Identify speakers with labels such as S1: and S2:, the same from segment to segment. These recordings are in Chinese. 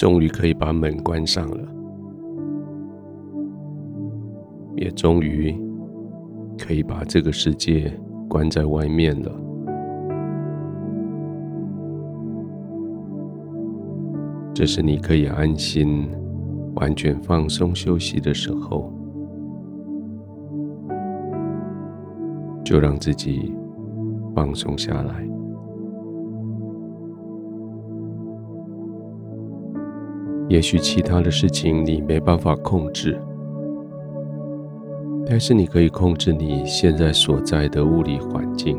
S1: 终于可以把门关上了，也终于可以把这个世界关在外面了。这是你可以安心、完全放松休息的时候，就让自己放松下来。也许其他的事情你没办法控制，但是你可以控制你现在所在的物理环境。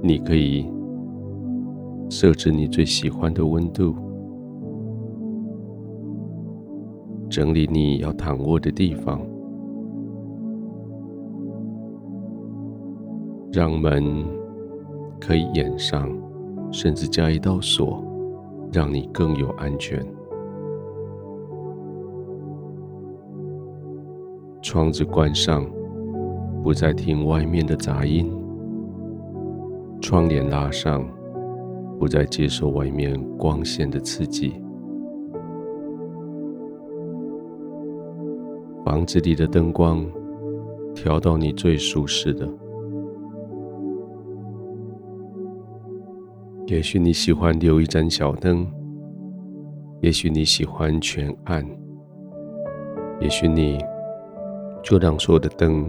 S1: 你可以设置你最喜欢的温度，整理你要躺卧的地方，让门可以掩上，甚至加一道锁。让你更有安全。窗子关上，不再听外面的杂音；窗帘拉上，不再接受外面光线的刺激。房子里的灯光调到你最舒适的。也许你喜欢留一盏小灯，也许你喜欢全暗，也许你就让所有的灯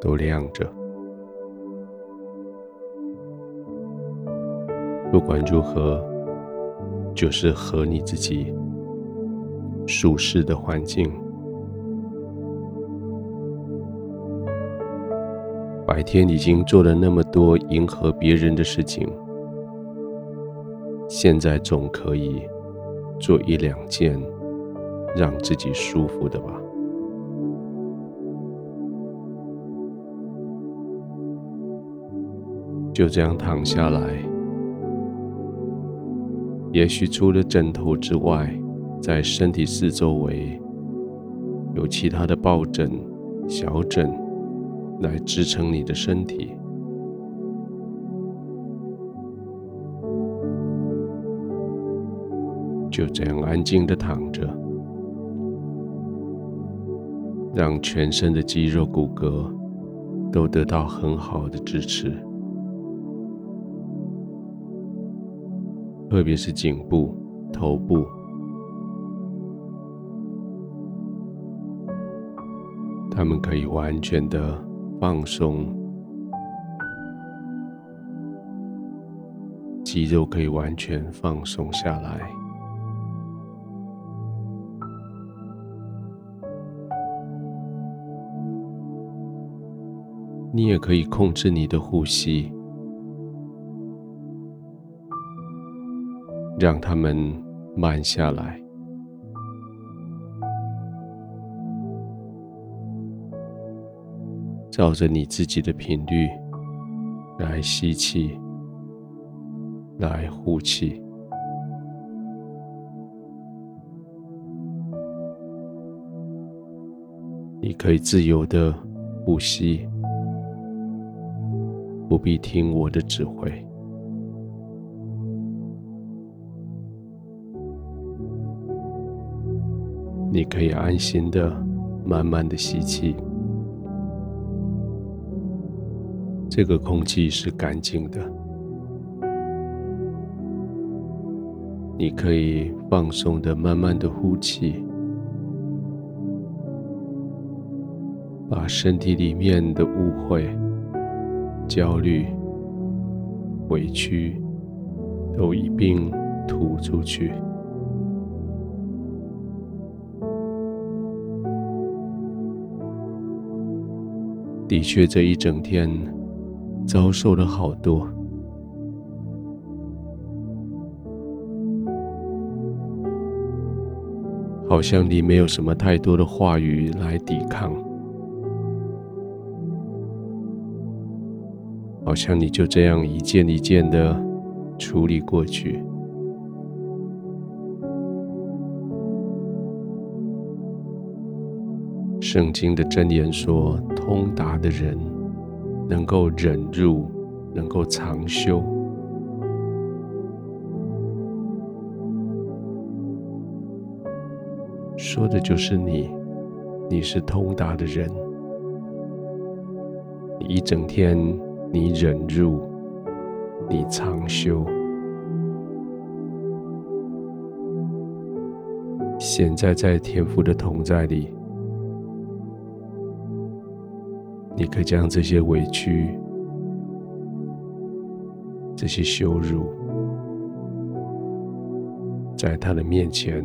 S1: 都亮着。不管如何，就是和你自己舒适的环境。白天已经做了那么多迎合别人的事情。现在总可以做一两件让自己舒服的吧。就这样躺下来，也许除了枕头之外，在身体四周围有其他的抱枕、小枕来支撑你的身体。就这样安静的躺着，让全身的肌肉骨骼都得到很好的支持，特别是颈部、头部，他们可以完全的放松，肌肉可以完全放松下来。你也可以控制你的呼吸，让它们慢下来，照着你自己的频率来吸气，来呼气。你可以自由的呼吸。不必听我的指挥，你可以安心的、慢慢的吸气。这个空气是干净的。你可以放松的、慢慢的呼气，把身体里面的误会。焦虑、委屈都一并吐出去。的确，这一整天遭受了好多，好像你没有什么太多的话语来抵抗。好像你就这样一件一件的处理过去。圣经的箴言说，通达的人能够忍辱，能够长修。说的就是你，你是通达的人。一整天。你忍辱，你长修。现在在天父的同在里，你可以将这些委屈、这些羞辱，在他的面前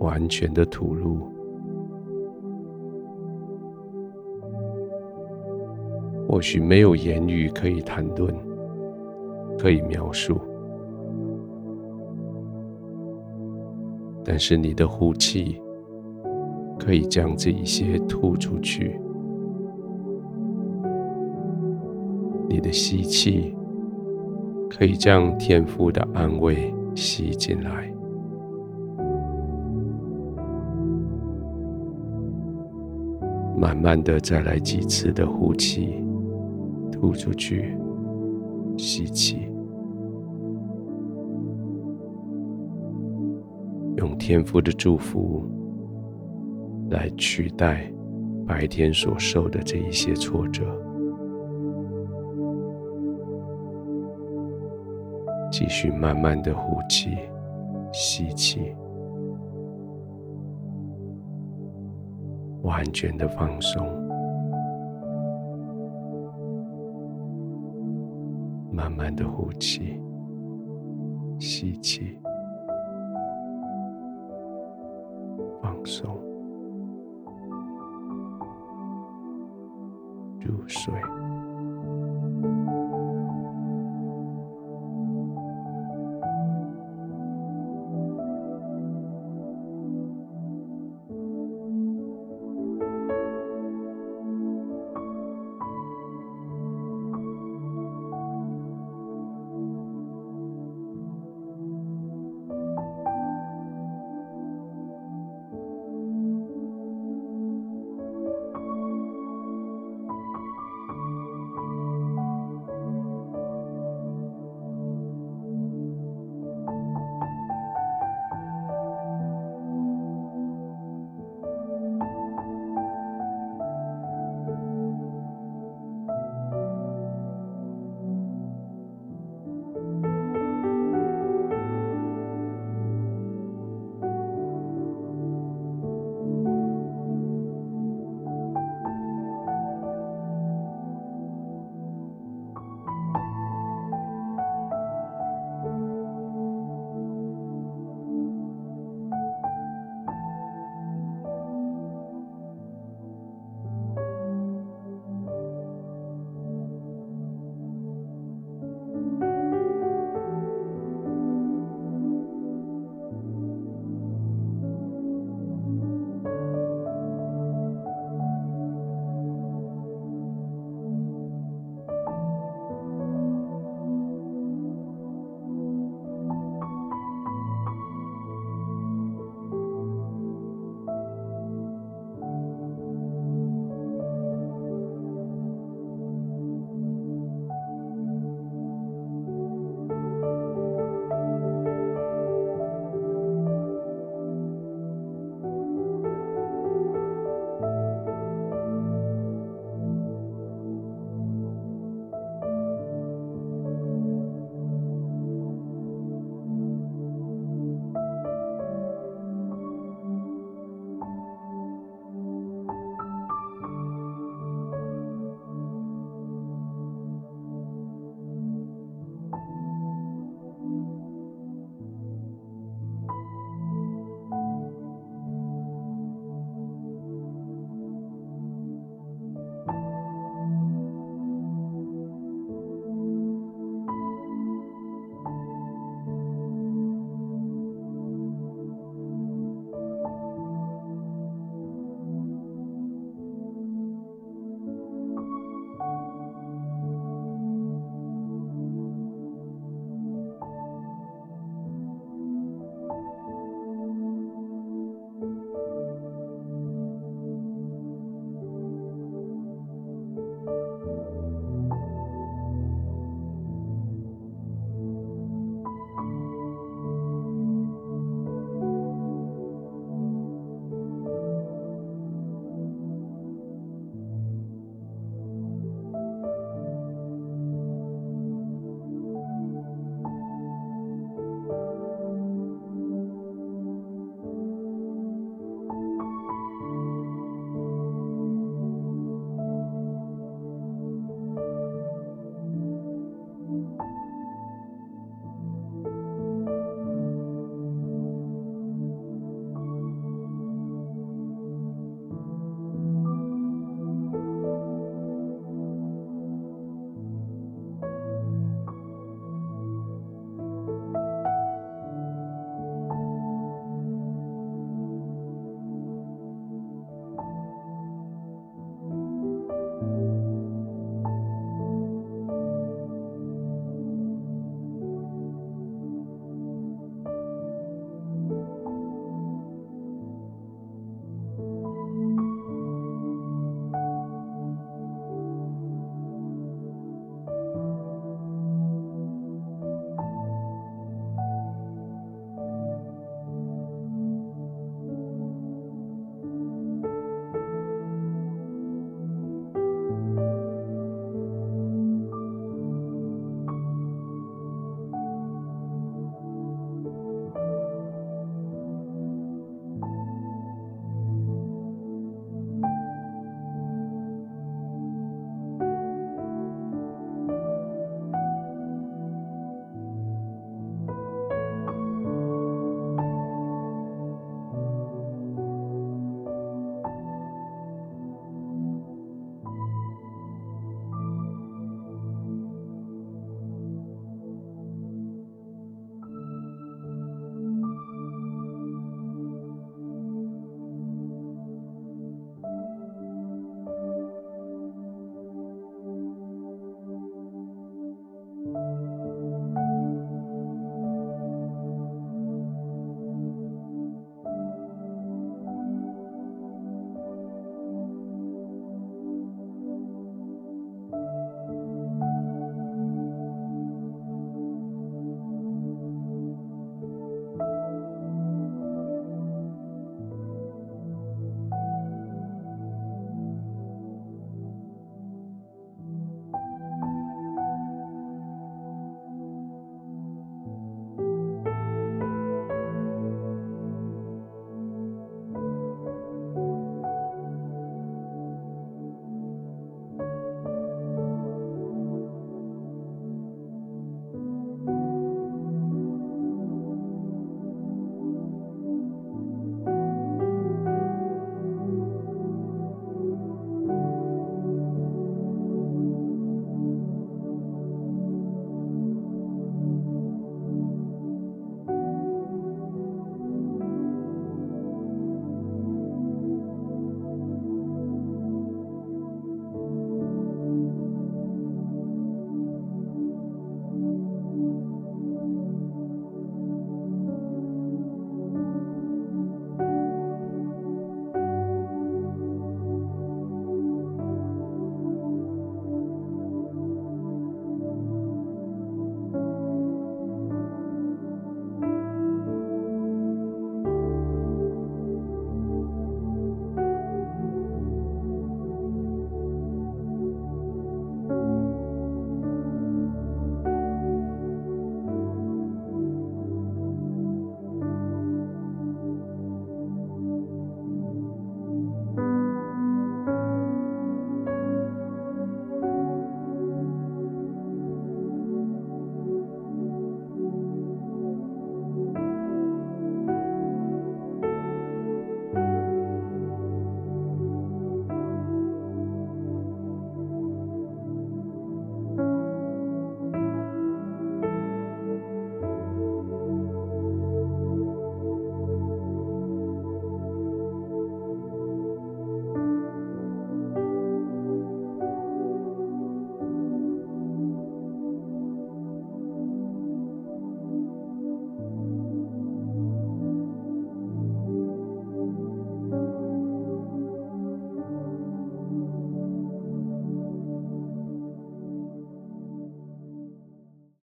S1: 完全的吐露。或许没有言语可以谈论，可以描述。但是你的呼气可以将这一些吐出去，你的吸气可以将天父的安慰吸进来，慢慢的再来几次的呼气，吐出去，吸气。用天赋的祝福来取代白天所受的这一些挫折，继续慢慢的呼气、吸气，完全的放松，慢慢的呼气、吸气。放松，入睡。